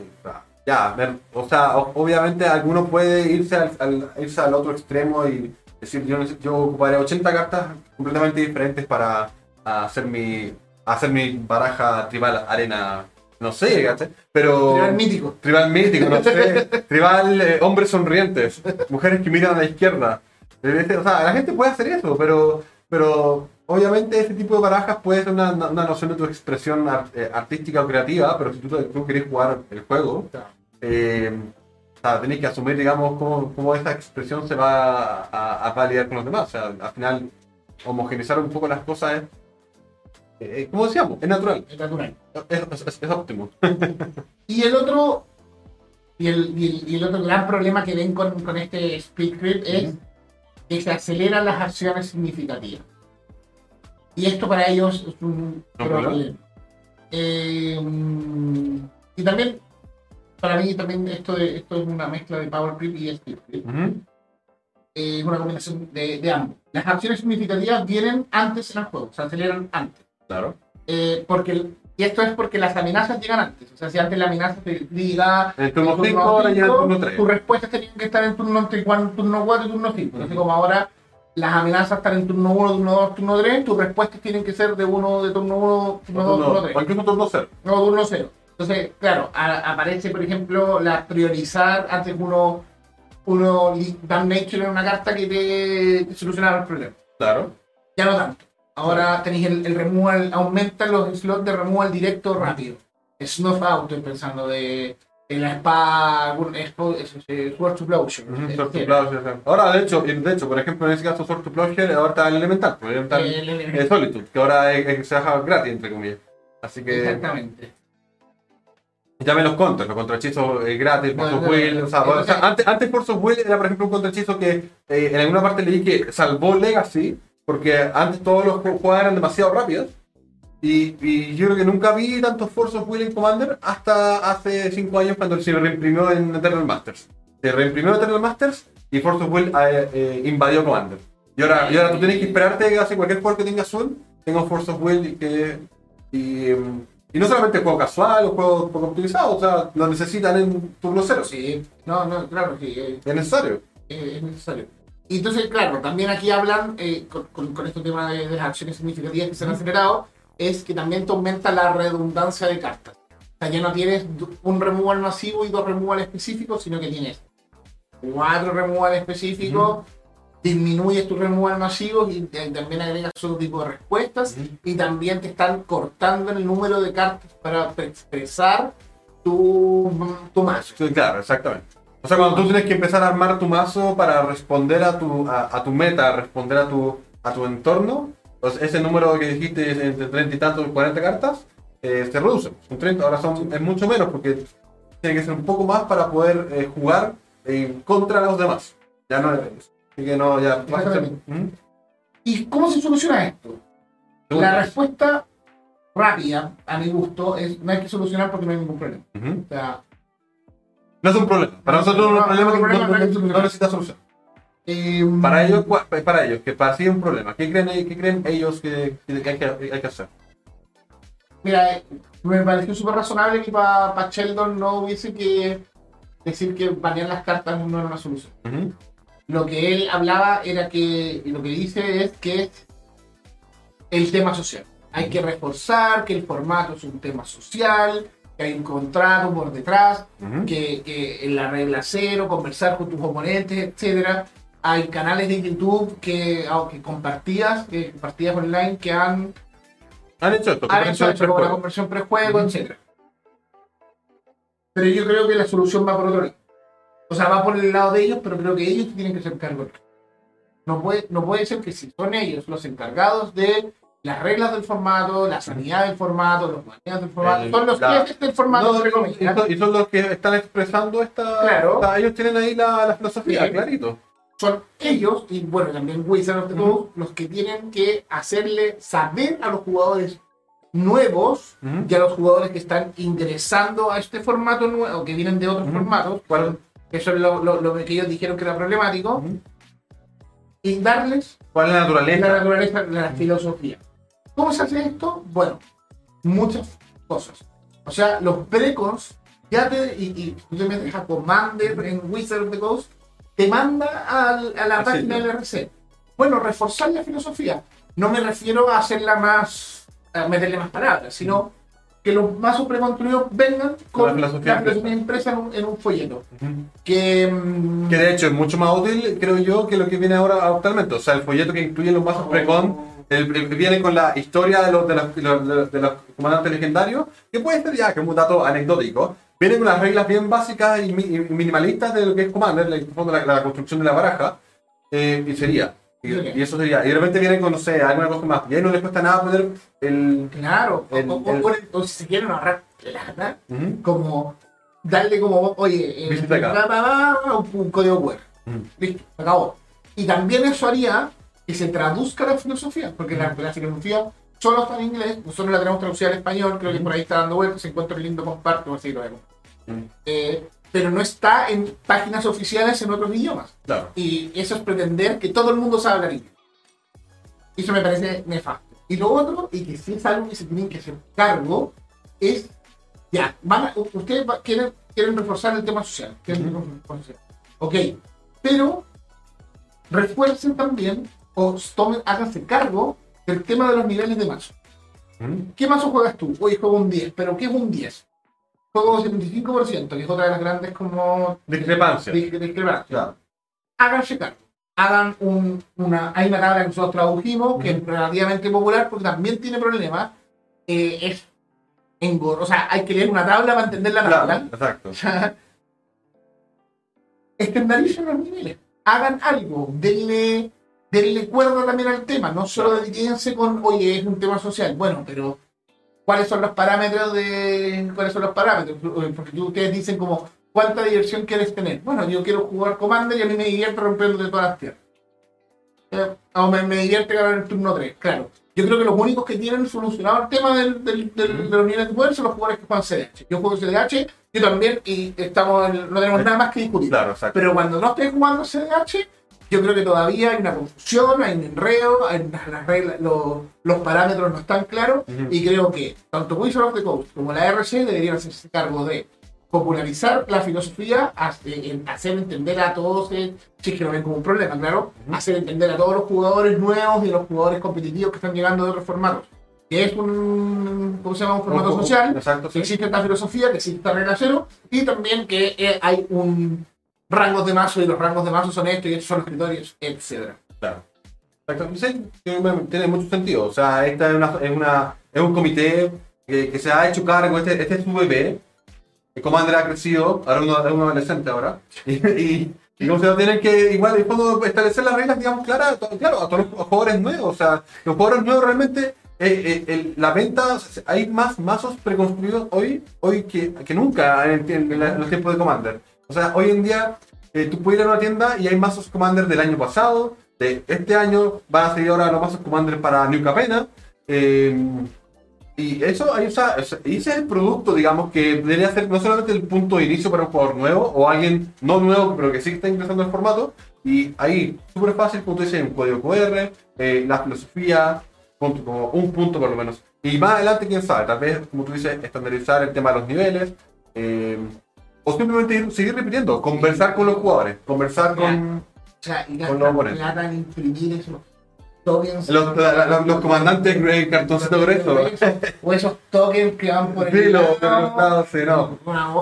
Ya, o sea, obviamente alguno puede irse al, al- irse al otro extremo y decir, yo, yo ocuparé 80 cartas completamente diferentes para hacer mi, hacer mi baraja tribal arena, no sé, ¿cachai? Pero. Tribal mítico. Tribal mítico, no sé. [laughs] tribal eh, hombres sonrientes, mujeres que miran a la izquierda. Eh, O sea, la gente puede hacer eso, pero, pero obviamente ese tipo de barajas puede ser una, una noción de tu expresión eh, artística o creativa, pero si tú, tú querés jugar el juego, eh, o sea, tenés que asumir, digamos, cómo, cómo esa expresión se va a, a validar con los demás. O sea, al final, homogenizar un poco las cosas es, eh, como decíamos, es natural, Es natural. es, es- es- es óptimo. [laughs] Y el otro, y el, y el, y el otro gran problema que ven con, con este speed creep es que se aceleran las acciones significativas. Y esto para ellos es un ¿Un problema? Eh, y también, para mí también esto, de, esto es una mezcla de power creep y speed creep. Es una combinación de, de ambos. Las acciones significativas vienen antes en el juego, se aceleran antes. Claro. Eh, porque y esto es porque las amenazas llegan antes. O sea, si antes la amenaza te diga En el turno en 5, ahora ya el turno 3. Tus respuestas tenían que estar en turno, entre cuan- turno 4 y turno 5. Así Ujú. como ahora las amenazas están en turno 1, turno 2, turno 3, tus respuestas tienen que ser de uno de turno 1, turno 2, turno 3. O incluso turno 0. No, turno 0. Entonces, claro, a- aparece, por ejemplo, la priorizar antes uno, uno dan nature en una carta que te, te solucionaba el problema. Claro. Ya no tanto. Ahora tenéis el, el removal, aumentan los slots de removal directo rápido. Snuff out, estoy pensando de, de la spa, eh, Sword to Plowshare. Eh, Sword to eh, Plowshare. Ahora, de hecho, de hecho, por ejemplo, en ese caso, Sword to Plowshare, ahora está el Elemental, pues, el Elemental el- el- eh, Solitude, que ahora es, es- se deja gratis, entre comillas. Así que. Exactamente. Y también los contras, los contrahechizos eh, gratis, Force No, no, Will. no, O sea, o sea, antes, antes of Will era, por ejemplo, un contrahechizo que eh, en alguna parte leí que salvó Legacy, porque antes todos los ju- jugadas eran demasiado rápidos. Y, y yo creo que nunca vi tantos Force of Will en Commander hasta hace 5 años cuando se reimprimió en Eternal Masters. Se reimprimió Eternal Masters y Force of Will eh, eh, invadió Commander. Y ahora, y ahora tú tienes que esperarte que hace cualquier juego que tenga azul, tenga Force of Will y que. Y, em, y no solamente juego casual o juego poco optimizado, o sea, lo necesitan en turno cero. Sí, no, no, claro, sí, eh, Es necesario. es necesario. Y entonces, claro, también aquí hablan, eh, con, con, con este tema de, de las acciones significativas que se han acelerado, es que también te aumenta la redundancia de cartas. O sea, ya no tienes un removal masivo y dos removal específicos, sino que tienes cuatro removal específicos, disminuyes tus removal masivos y te- también agregas otro tipo de respuestas y también te están cortando el número de cartas para pre- expresar tu, tu mazo. Sí, claro, exactamente. O sea, cuando tú tienes que empezar a armar tu mazo para responder a tu, a, a tu meta, responder a tu, a tu entorno, pues ese número que dijiste entre 30 y tantos, 40 cartas, eh, se reduce. Son 30, ahora son, es mucho menos porque tiene que ser un poco más para poder eh, jugar contra los demás. Ya no es. Así que no, ya. ¿Mm? ¿Y cómo se soluciona esto? La respuesta rápida, a mi gusto, es no hay que solucionar porque no hay ningún problema. Ujú. O sea, No es un problema. Para No, nosotros es no, un problema que no, no, no, necesita solución. Eh, Para ellos, para ellos, que para sí es un problema. ¿Qué creen, qué creen ellos que, que hay, que hay que hacer? Mira, eh, me pareció súper razonable que para Sheldon no hubiese que decir que banear las cartas no era una solución. Ujú. Lo que él hablaba era que, lo que dice es que es el tema social. Hay que reforzar que el formato es un tema social, hay un contrato por detrás, que, que en la regla cero, conversar con tus oponentes, etcétera. Hay canales de YouTube que, aunque compartidas, que compartidas online que han Han hecho esto. han hecho como la conversión prejuego, Ujú. etc. Pero yo creo que la solución va por otro lado. O sea, va por el lado de ellos, pero creo que ellos tienen que ser cargo. No puede, no puede ser que si son ellos los encargados de las reglas del formato, la sanidad del formato, los maneras del formato, El- son los la- jefes del formato, No, entre y son- y son los que están expresando esta. Claro. esta- ellos tienen ahí la, la filosofía, Sí. clarito. son ellos, y bueno, también Wizard of the Ujú. Coast, los que tienen que hacerle saber a los jugadores nuevos Ujú. y a los jugadores que están ingresando a este formato nuevo, que vienen de otros Ujú. formatos, ¿Cuál? que eso es lo, lo- lo que ellos dijeron que era problemático, y darles ¿Cuál es la la naturaleza? naturaleza, la filosofía. ¿Cómo se hace esto? Bueno, muchas cosas. O sea, los precons, ya te, y, y tú te metes a Commander en Wizard of the Coast, te manda al- a la Al página sitio. del RC. Bueno, reforzar la filosofía. No me refiero a hacerla más, a meterle más palabras, sino que los mazos preconstruidos vengan con la filosofía impresa en un, en un folleto. Que, mm, Que de hecho es mucho más útil, creo yo, que lo que viene ahora actualmente. O sea, el folleto que incluye los mazos precon el, el- viene con la historia de los, de, los, de los- de los comandantes legendarios, que puede ser ya que es un dato anecdótico. Viene con las reglas bien básicas y, mi- y minimalistas de lo que es Commander, la, la, construcción de la baraja, eh, y sería. Y, y eso sería. Y de repente viene con, no sé, alguna cosa más. Y ahí no les cuesta nada poner el. Claro, o- El- o, o- el- o- o si quieren ahorrar plata, Ujú. como darle como, oye, eh, un, código QR. Ujú. Listo, se acabó. Y también eso haría que se traduzca la filosofía, porque la, la filosofía solo está en inglés, nosotros la tenemos traducida al español, creo que por ahí está dando vueltas, se encuentra el lindo comparto, así lo vemos. Eh, pero no está en páginas oficiales en otros idiomas. Claro. Y eso es pretender que todo el mundo sabe hablar inglés. Eso me parece nefasto. Y lo otro, y que sí es algo que se tienen que hacer cargo, es, ya, van a- ustedes va- quieren, quieren reforzar el tema social. quieren reforzar- Ok, pero refuercen también, o tomen, háganse cargo del tema de los niveles de mazo. Ujú. ¿Qué mazo juegas tú? Hoy juego un 10, pero ¿qué es un 10? Juego 75%, que es otra de las grandes como Discrepancia. dis- discrepancias Claro. háganse cargo. Hagan un- una, hay una tabla que nosotros tradujimos que es Ujú. relativamente popular porque también tiene problemas. Eh, es engor, o sea, hay que leer una tabla para entender la tabla. Claro, exacto. [laughs] O sea, estandaricen los niveles. Hagan algo, denle, denle cuerda también al tema. No solo dediquense con, oye, es un tema social. Bueno, pero ¿cuáles son los parámetros de. ¿Cuáles son los parámetros? Porque tú- ustedes dicen como, ¿cuánta diversión quieres tener? Bueno, yo quiero jugar Commander y a mí me divierte rompiendo de todas las tierras. Eh, o me, me divierte ganar el turno 3, claro. Yo creo que los únicos que tienen solucionado el tema del, del- del- Ujú. de los niveles de poder son los jugadores que juegan CDH. Yo juego CDH, yo también, y estamos no tenemos nada más que discutir. Claro. Pero cuando no estés jugando CDH, yo creo que todavía hay una confusión, hay un enredo, hay las, las reglas, los, los parámetros no están claros, y creo que tanto Wizard of the Coast como la RC deberían hacerse cargo de popularizar la filosofía, hacer entender a todos, eh, si es que lo ven como un problema, claro, hacer entender a todos los jugadores nuevos y los jugadores competitivos que están llegando de otros formatos, que es un, ¿cómo se llama? un formato social, Exacto, que existe esta filosofía, que existe esta regla cero, y también que eh, hay un rangos de mazo y los rangos de mazo son estos y estos son los criterios, etc. Claro. Sí, tiene mucho sentido. O sea, esta es, una, es, una, es un comité que, que se ha hecho cargo, este, este es su bebé. El Commander ha crecido, ahora uno, es un adolescente ahora. [laughs] Y, y, y como se lo tienen que, igual, establecer las reglas, digamos, claras, a claro, a todos los jugadores nuevos. O sea, los jugadores nuevos realmente, eh, eh, el- la venta, o sea, hay más mazos preconstruidos hoy, hoy que, que nunca en, en- en la- en los tiempos de Commander. O sea, hoy en día eh, tú puedes ir a una tienda y hay mazos Commander del año pasado, de este año van a salir ahora los mazos Commander para New Capena. eh, Y eso, ahí, o sea, ese es el producto, digamos, que debería ser no solamente el punto de inicio para un jugador nuevo o alguien no nuevo, pero que sí está ingresando al formato. Y ahí, súper fácil, como tú dices, un código QR, eh, la filosofía, punto, como un punto por lo menos. Y más adelante, quién sabe, tal vez, como tú dices, estandarizar el tema de los niveles. eh, o simplemente ir- seguir repitiendo, conversar con los jugadores, conversar con O sea, y Con los plata en imprimir esos tokens. los, la- la- los comandantes en cartoncito grueso. O esos tokens que van por el Sí, los sí, no.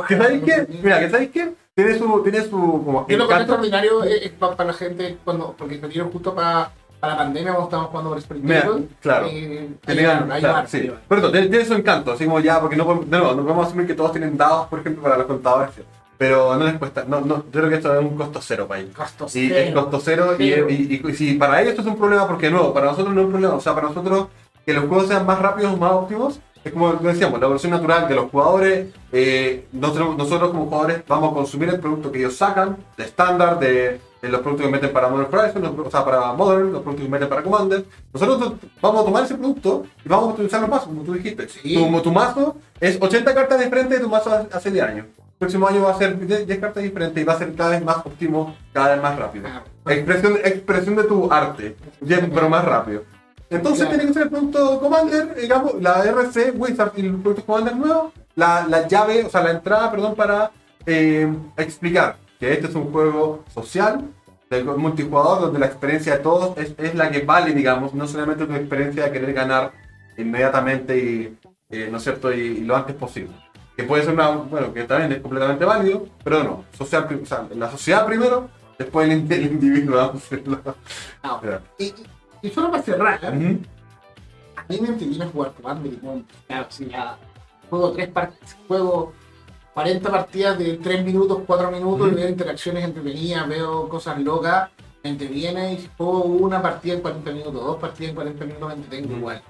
¿Que sabéis qué? Mira, ¿que sabéis qué? Tiene su, tiene su como Yo lo que es extraordinario es, es pa- para la gente cuando porque salieron justo para la pandemia cuando estábamos jugando por Spring Mira, claro. eh, Tenían, ayudaron, claro, sí. Pero tiene, tiene su encanto, así como ya, porque no podemos, de nuevo, no podemos asumir que todos tienen dados, por ejemplo, para los contadores, pero no les cuesta, no, no, yo creo que esto es un costo cero para ellos. Costo Y cero. es costo cero, y, Cero. y, y- y si para ellos esto es un problema, porque nuevo, para nosotros no es un problema, o sea, para nosotros que los juegos sean más rápidos, más óptimos, es como decíamos, la evolución natural de los jugadores, eh, nosotros, nosotros como jugadores vamos a consumir el producto que ellos sacan, de estándar, de los productos que meten para Modern Horizon, los- o sea, para Modern, los productos que meten para Commander. Nosotros vamos a tomar ese producto y vamos a utilizarlo más, como tú dijiste. Sí. Tu, tu mazo es 80 cartas diferentes de tu mazo hace 10 años. El próximo año va a ser 10 10 cartas diferentes y va a ser cada vez más óptimo, cada vez más rápido. Ah, Expresión, expresión de tu arte, pero más rápido. Entonces Claro. tiene que ser el producto Commander, digamos, la RC Wizard y el producto Commander nuevo, la, la llave, o sea, la entrada, perdón, para eh, explicar que este es un juego social, de multijugador, donde la experiencia de todos es, es la que vale, digamos, no solamente tu experiencia de querer ganar inmediatamente y, eh, ¿no es cierto?, y, y lo antes posible. Que puede ser una, bueno, que también es completamente válido, pero no, social, o sea, la sociedad primero, después el, in- el individuo, vamos a Ya. [laughs] y, solo para cerrar, ¿eh? Ujú. a mí me entretiene jugar Commander y como, claro, si ya juego tres partidas, juego 40 partidas de 3 minutos, 4 minutos, y Ujú. veo interacciones entretenidas, veo cosas locas, me entretiene y si juego una partida en 40 minutos, dos partidas en 40 minutos, me entretengo Ujú. igual.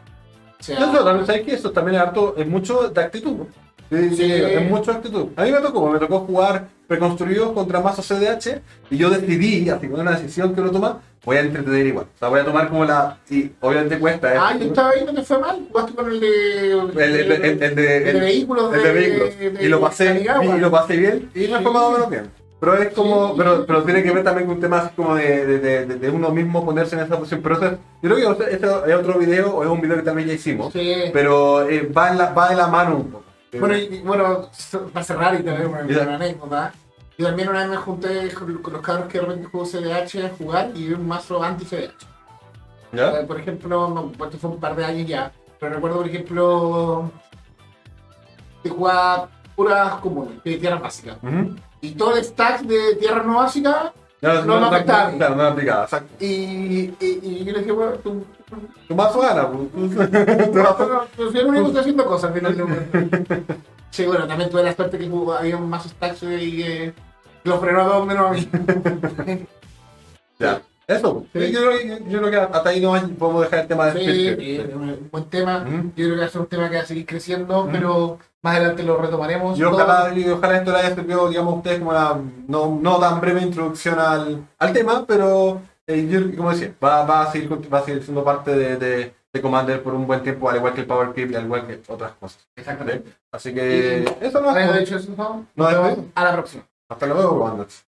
O sea, Eso también, ¿sabes qué? Eso también es harto, es mucho de actitud. Sí, sí, es mucho actitud. A mí me tocó, me tocó jugar preconstruidos contra mazos CDH y yo decidí, así con una decisión que uno toma, voy a entretener igual. O sea, voy a tomar como la. Y obviamente cuesta, ¿eh? Ah, yo estaba ahí, no te fue mal, jugaste con el de... el, el, el, el de, el de el- vehículos el de vehículos. de- y lo pasé, y lo pasé bien y me fue más o menos bien. Pero es como, Sí. pero, pero tiene que ver también con un tema así como de, de, de, de- de uno mismo ponerse en esa posición. Pero eso es- yo creo que este es otro video, o es un video que también ya hicimos, Sí. pero eh, va, en la, va de la mano un poco. Bueno, y, bueno, para cerrar y también una, anécdota. Yo también una vez me junté con, con los cabros que de repente juego CDH a jugar y vi un mazo anti-CDH. ¿Ya? Por ejemplo, no, esto fue un par de años ya, pero recuerdo, por ejemplo, que jugaba puras comunes, de tierras básicas. Y todo el stack de tierras no básicas, No, No me afectaba. Claro, no me aplicaba, exacto. y, y, y yo le dije, bueno, tú, Tu mazo gana, pues. Pues yo lo único que estoy haciendo cosas al final. no- Sí, bueno, también tuve la suerte que había un mazo stacks y eh, lo frenó a todos menos a mí. Ya. Eso, Sí. yo, creo, yo creo que hasta ahí no podemos dejar el tema de Sí, eh, un buen tema. Ujú. Yo creo que va a ser un tema que va a seguir creciendo, Ujú. pero más adelante lo retomaremos. Y ojalá, ojalá esto le haya servido, digamos, a ustedes como una no, no tan breve introducción al, al tema, pero eh, yo, como decía, va, va, a seguir, va a seguir siendo parte de, de, de Commander por un buen tiempo, al igual que el Power Creep y al igual que otras cosas. Exactamente. Así que eso no es dicho eso, ¿no? No, Nos vemos después. a la próxima. Hasta luego, Commanders.